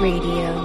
Radio.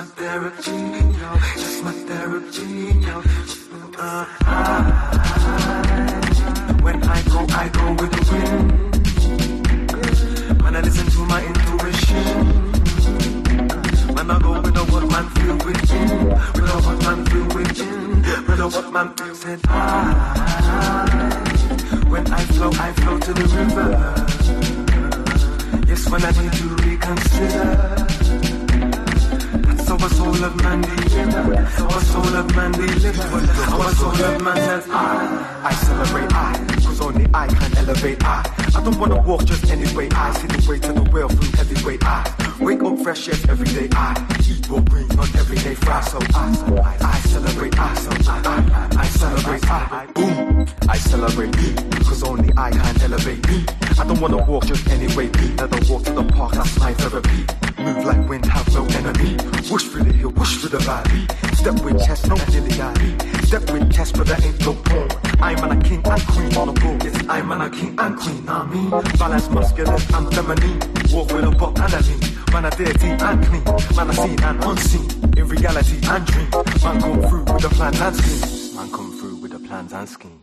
My therapy. Yo, that's my therapy. Yo. Uh, I, when I go, I go with the wind. When I listen to my intuition. When I go with the what man feel within. With the what man feel within. With the what man feel said. I, when I flow, I flow to the river. Yes, when I need to reconsider. Of man of man of man says I. I celebrate I, cause only I can elevate I. I don't wanna walk just any way I see the way to the world through heavyweight I. Wake up fresh yes every day I. Eat what green, not everyday fry. So I, I, I celebrate I, so I, I, I celebrate I. Boom, I celebrate cause only I can elevate me. I don't wanna walk just any way me. The walk to the park, that's my therapy. Move like wind, have no enemy. Whoosh through the hill, whoosh through the valley. Step with chest, no dilly dally. Step with chest, but there ain't no porn. I'm an a king and queen on the board. Yes, I'm an a king and queen. I mean, balance muscular and feminine. Walk with a buck and a lean. Man, a dirty and clean. Man, a seen and unseen. In reality and dream. Man, come through with the plans and schemes. Man, come through with the plans and schemes.